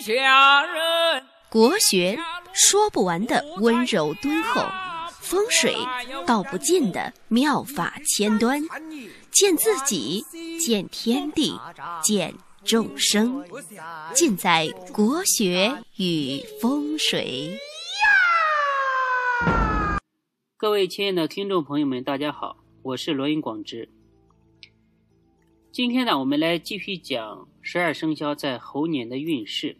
下人。国学说不完的温柔敦厚，风水道不尽的妙法千端，见自己，见天地，见众生，尽在国学与风水。各位亲爱的听众朋友们，大家好，我是罗云广之。今天呢，我们来继续讲十二生肖在猴年的运势。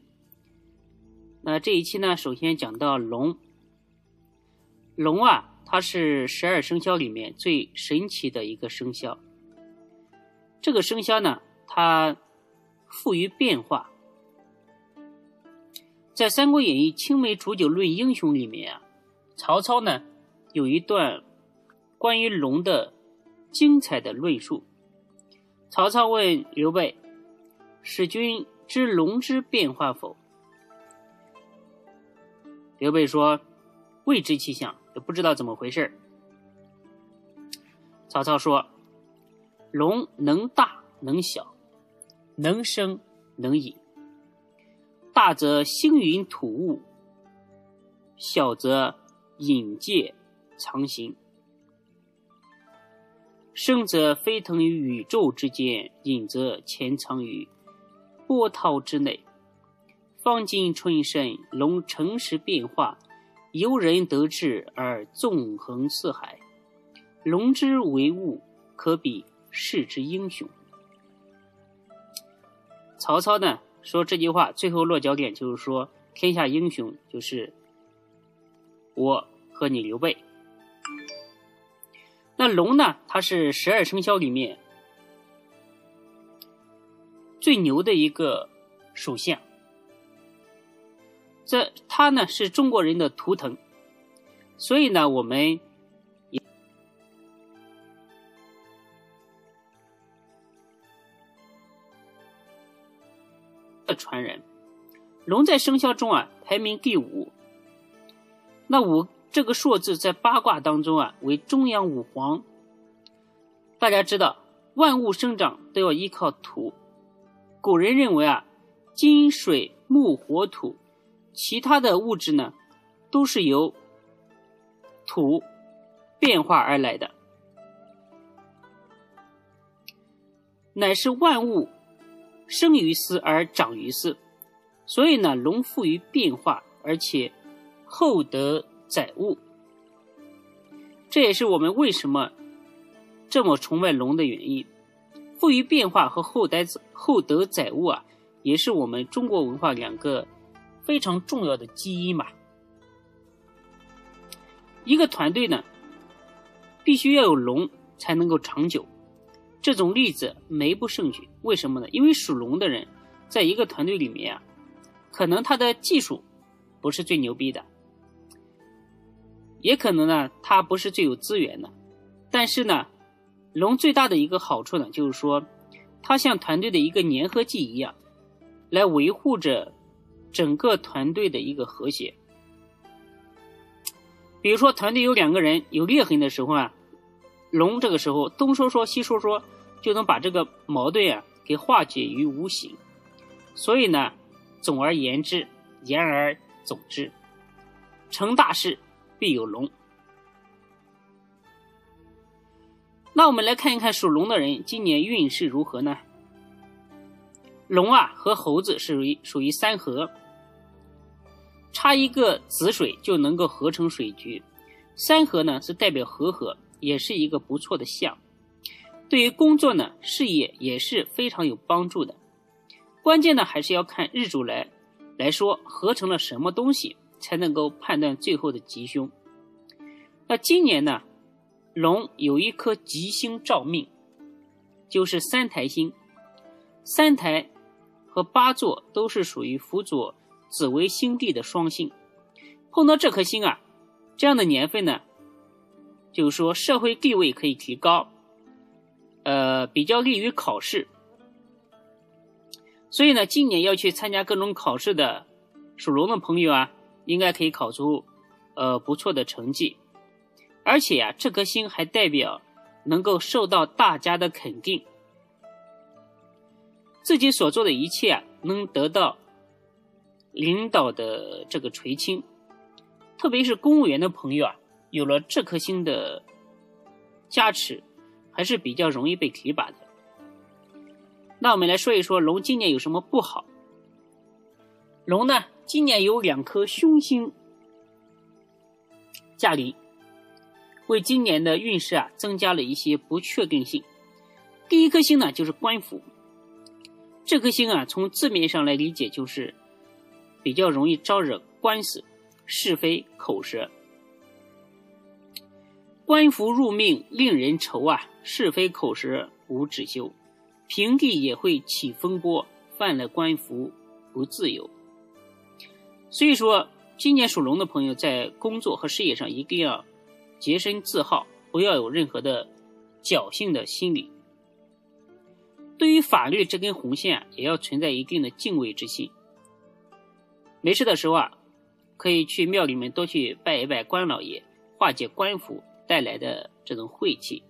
那这一期呢，首先讲到龙。龙啊，它是十二生肖里面最神奇的一个生肖。这个生肖呢，它富于变化。在《三国演义·青梅煮酒论英雄》里面啊，曹操呢有一段关于龙的精彩的论述。曹操问刘备：“使君知龙之变化否？”刘备说：“未知其象，也不知道怎么回事。”曹操说：“龙能大能小，能生能隐。大则星云吐雾，小则隐介藏形。生则飞腾于宇宙之间，隐则潜藏于波涛之内。”方今春生，龙诚实变化，由人得志而纵横四海。龙之为物，可比世之英雄。曹操呢说这句话，最后落脚点就是说，天下英雄就是我和你刘备。那龙呢，它是十二生肖里面最牛的一个属相。这它呢是中国人的图腾，所以呢我们的传人，龙在生肖中啊排名第五。那五这个数字在八卦当中啊为中央五黄。大家知道万物生长都要依靠土，古人认为啊金水木火土。其他的物质呢，都是由土变化而来的，乃是万物生于斯而长于斯。所以呢，龙富于变化，而且厚德载物。这也是我们为什么这么崇拜龙的原因。富于变化和厚德厚德载物啊，也是我们中国文化两个。非常重要的基因嘛，一个团队呢，必须要有龙才能够长久。这种例子没不胜举。为什么呢？因为属龙的人在一个团队里面啊，可能他的技术不是最牛逼的，也可能呢他不是最有资源的。但是呢，龙最大的一个好处呢，就是说，它像团队的一个粘合剂一样，来维护着。整个团队的一个和谐，比如说团队有两个人有裂痕的时候啊，龙这个时候东说说西说说，就能把这个矛盾啊给化解于无形。所以呢，总而言之，言而总之，成大事必有龙。那我们来看一看属龙的人今年运势如何呢？龙啊和猴子是属于属于三合。差一个子水就能够合成水局，三合呢是代表和合，也是一个不错的象。对于工作呢，事业也是非常有帮助的。关键呢还是要看日主来来说合成了什么东西，才能够判断最后的吉凶。那今年呢，龙有一颗吉星照命，就是三台星，三台和八座都是属于辅佐。紫微星地的双星，碰到这颗星啊，这样的年份呢，就是说社会地位可以提高，呃，比较利于考试。所以呢，今年要去参加各种考试的属龙的朋友啊，应该可以考出呃不错的成绩。而且呀，这颗星还代表能够受到大家的肯定，自己所做的一切，能得到。领导的这个垂青，特别是公务员的朋友啊，有了这颗星的加持，还是比较容易被提拔的。那我们来说一说龙今年有什么不好？龙呢，今年有两颗凶星驾临，为今年的运势啊增加了一些不确定性。第一颗星呢，就是官府。这颗星啊，从字面上来理解，就是比较容易招惹官司、是非、口舌。官服入命，令人愁啊，是非口舌无止休，平地也会起风波，犯了官服不自由。所以说，今年属龙的朋友在工作和事业上一定要洁身自好，不要有任何的侥幸的心理。对于法律这根红线啊，也要存在一定的敬畏之心。没事的时候啊，可以去庙里面多去拜一拜关老爷，化解官府带来的这种晦气。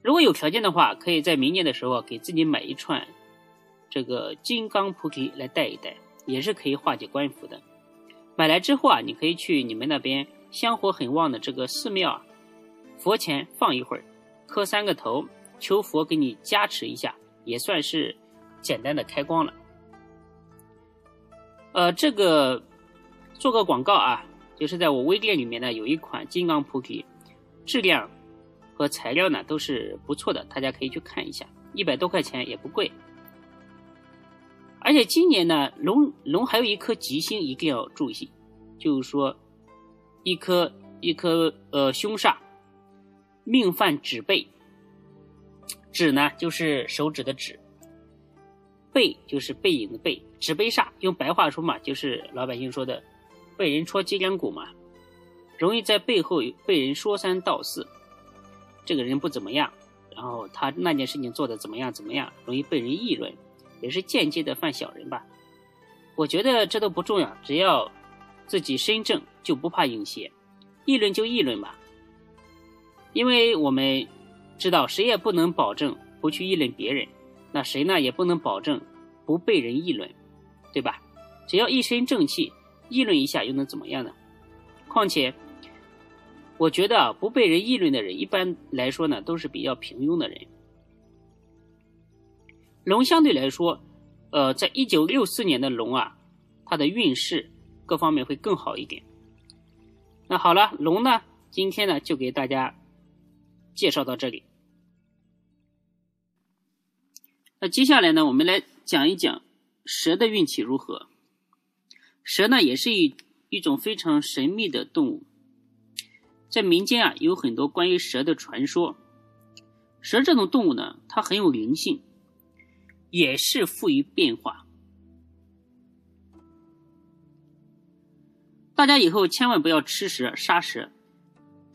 如果有条件的话，可以在明年的时候给自己买一串这个金刚菩提来戴一戴，也是可以化解官府的。买来之后啊，你可以去你们那边香火很旺的这个寺庙啊，佛前放一会儿。磕三个头，求佛给你加持一下，也算是简单的开光了。呃，这个做个广告啊，就是在我微店里面呢，有一款金刚菩提，质量和材料呢都是不错的，大家可以去看一下，一百多块钱也不贵。而且今年呢，龙龙还有一颗吉星，一定要注意，就是说一颗一颗呃凶煞。命犯指背，指呢就是手指的指，背就是背影的背，指背煞。用白话说嘛，就是老百姓说的被人戳脊梁骨嘛，容易在背后被人说三道四，这个人不怎么样，然后他那件事情做的怎么样怎么样，容易被人议论，也是间接的犯小人吧。我觉得这都不重要，只要自己身正，就不怕影邪，议论就议论吧。因为我们知道，谁也不能保证不去议论别人，那谁呢也不能保证不被人议论，对吧？只要一身正气，议论一下又能怎么样呢？况且，我觉得，不被人议论的人，一般来说呢，都是比较平庸的人。龙相对来说，呃，在一九六四年的龙啊，它的运势各方面会更好一点。那好了，龙呢，今天呢就给大家。介绍到这里，那接下来呢，我们来讲一讲蛇的运气如何。蛇呢，也是一一种非常神秘的动物，在民间啊，有很多关于蛇的传说。蛇这种动物呢，它很有灵性，也是富于变化。大家以后千万不要吃蛇、杀蛇。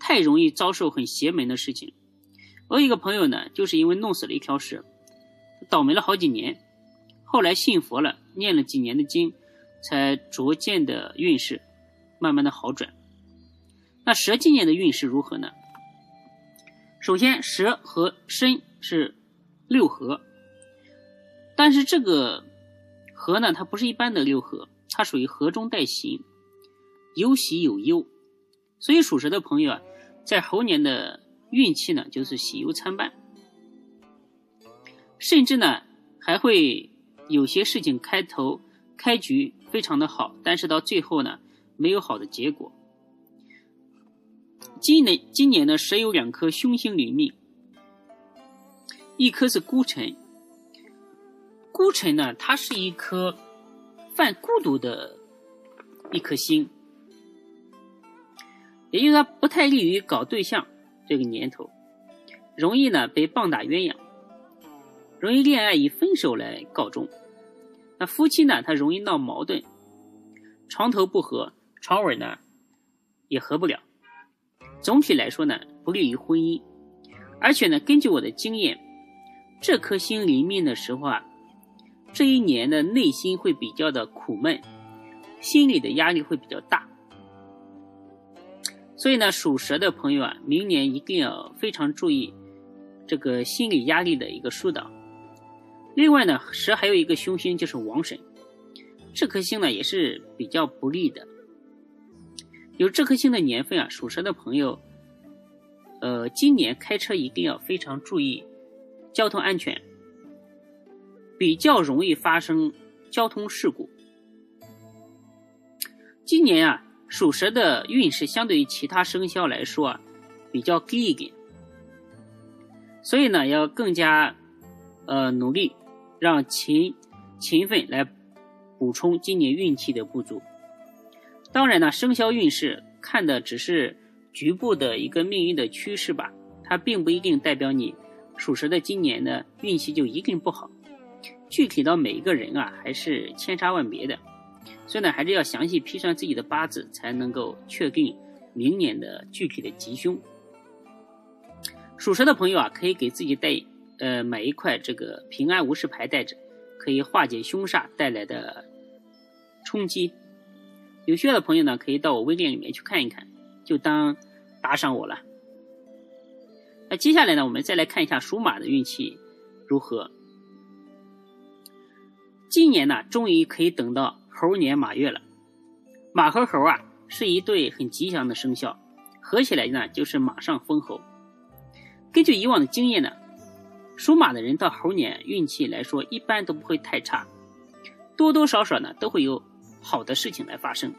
太容易遭受很邪门的事情。我有一个朋友呢，就是因为弄死了一条蛇，倒霉了好几年。后来信佛了，念了几年的经，才逐渐的运势慢慢的好转。那蛇今年的运势如何呢？首先，蛇和申是六合，但是这个合呢，它不是一般的六合，它属于合中带刑，有喜有忧。所以属蛇的朋友啊。在猴年的运气呢，就是喜忧参半，甚至呢还会有些事情开头开局非常的好，但是到最后呢没有好的结果。今年今年呢，蛇有两颗凶星临命，一颗是孤辰，孤辰呢它是一颗犯孤独的一颗星。也就是说，不太利于搞对象这个年头，容易呢被棒打鸳鸯，容易恋爱以分手来告终。那夫妻呢，他容易闹矛盾，床头不和，床尾呢也合不了。总体来说呢，不利于婚姻。而且呢，根据我的经验，这颗星临命的时候啊，这一年的内心会比较的苦闷，心理的压力会比较大。所以呢，属蛇的朋友啊，明年一定要非常注意这个心理压力的一个疏导。另外呢，蛇还有一个凶星就是王神，这颗星呢也是比较不利的。有这颗星的年份啊，属蛇的朋友，呃，今年开车一定要非常注意交通安全，比较容易发生交通事故。今年啊，属蛇的运势相对于其他生肖来说啊，比较低一点，所以呢，要更加呃努力。让勤勤奋来补充今年运气的不足。当然呢，生肖运势看的只是局部的一个命运的趋势吧，它并不一定代表你属蛇的今年的运气就一定不好。具体到每一个人啊，还是千差万别的，所以呢，还是要详细批算自己的八字，才能够确定明年的具体的吉凶。属蛇的朋友啊，可以给自己带。呃，买一块这个平安无事牌带着，可以化解凶煞带来的冲击。有需要的朋友呢，可以到我微店里面去看一看，就当打赏我了。那接下来呢，我们再来看一下属马的运气如何。今年呢，终于可以等到猴年马月了。马和猴啊，是一对很吉祥的生肖，合起来呢，就是马上封侯。根据以往的经验呢。属马的人到猴年运气来说，一般都不会太差，多多少少呢都会有好的事情来发生。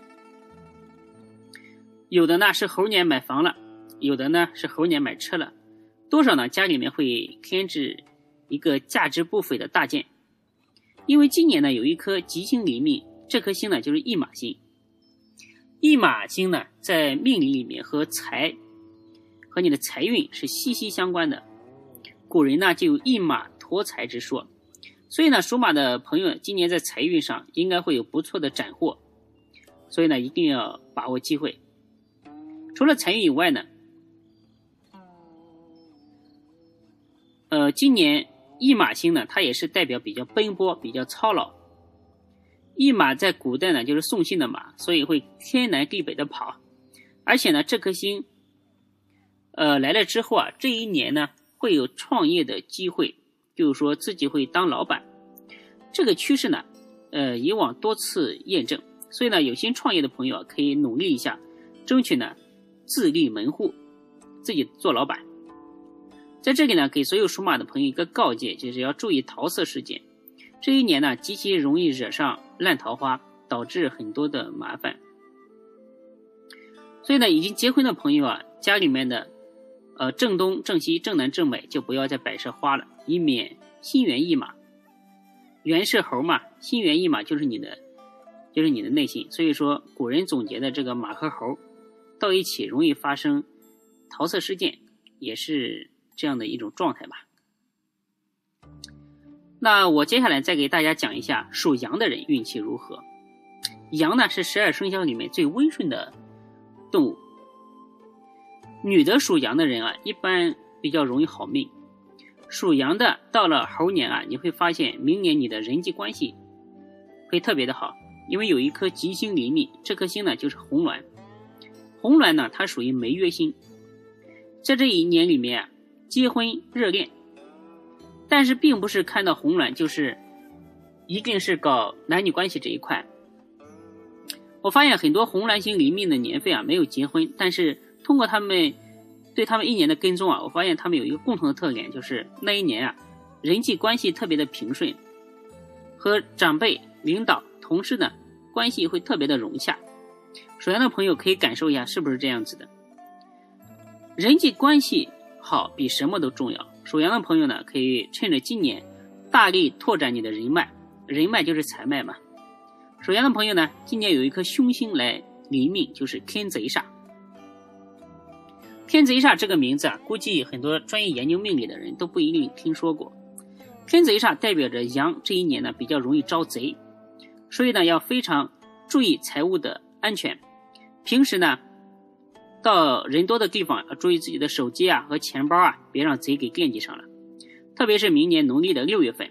有的呢是猴年买房了，有的呢是猴年买车了，多少呢家里面会添置一个价值不菲的大件。因为今年呢有一颗吉星临命，这颗星呢就是驿马星。驿马星呢在命理里面和财和你的财运是息息相关的。古人呢就有一马驮财之说，所以呢属马的朋友今年在财运上应该会有不错的斩获，所以呢一定要把握机会。除了财运以外呢，呃，今年驿马星呢它也是代表比较奔波、比较操劳。驿马在古代呢就是送信的马，所以会天南地北的跑，而且呢这颗星，呃来了之后啊这一年呢。会有创业的机会，就是说自己会当老板，这个趋势呢，呃，以往多次验证，所以呢，有心创业的朋友可以努力一下，争取呢自立门户，自己做老板。在这里呢，给所有属马的朋友一个告诫，就是要注意桃色事件。这一年呢，极其容易惹上烂桃花，导致很多的麻烦。所以呢，已经结婚的朋友啊，家里面的。呃，正东、正西、正南、正北就不要再摆设花了，以免心猿意马。猿是猴嘛，心猿意马就是你的，就是你的内心。所以说，古人总结的这个马和猴到一起容易发生桃色事件，也是这样的一种状态吧。那我接下来再给大家讲一下属羊的人运气如何。羊呢是十二生肖里面最温顺的动物。女的属羊的人啊，一般比较容易好命。属羊的到了猴年啊，你会发现明年你的人际关系会特别的好，因为有一颗吉星临命，这颗星呢就是红鸾。红鸾呢，它属于梅月星，在这一年里面啊，结婚热恋，但是并不是看到红鸾就是一定是搞男女关系这一块。我发现很多红鸾星临命的年份啊，没有结婚，但是。通过他们对他们一年的跟踪啊，我发现他们有一个共同的特点，就是那一年啊，人际关系特别的平顺，和长辈、领导、同事呢关系会特别的融洽。属羊的朋友可以感受一下，是不是这样子的？人际关系好比什么都重要。属羊的朋友呢，可以趁着今年大力拓展你的人脉，人脉就是财脉嘛。属羊的朋友呢，今年有一颗凶星来临命，就是天贼煞。天贼煞这个名字啊，估计很多专业研究命理的人都不一定听说过。天贼煞代表着羊这一年呢比较容易招贼，所以呢要非常注意财务的安全。平时呢到人多的地方要注意自己的手机啊和钱包啊，别让贼给惦记上了。特别是明年农历的六月份，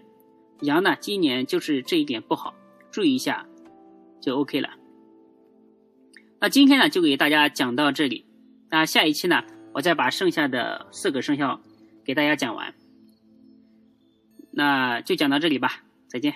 羊呢今年就是这一点不好，注意一下就 OK 了。那今天呢就给大家讲到这里。那下一期呢，我再把剩下的四个生肖给大家讲完。那就讲到这里吧，再见。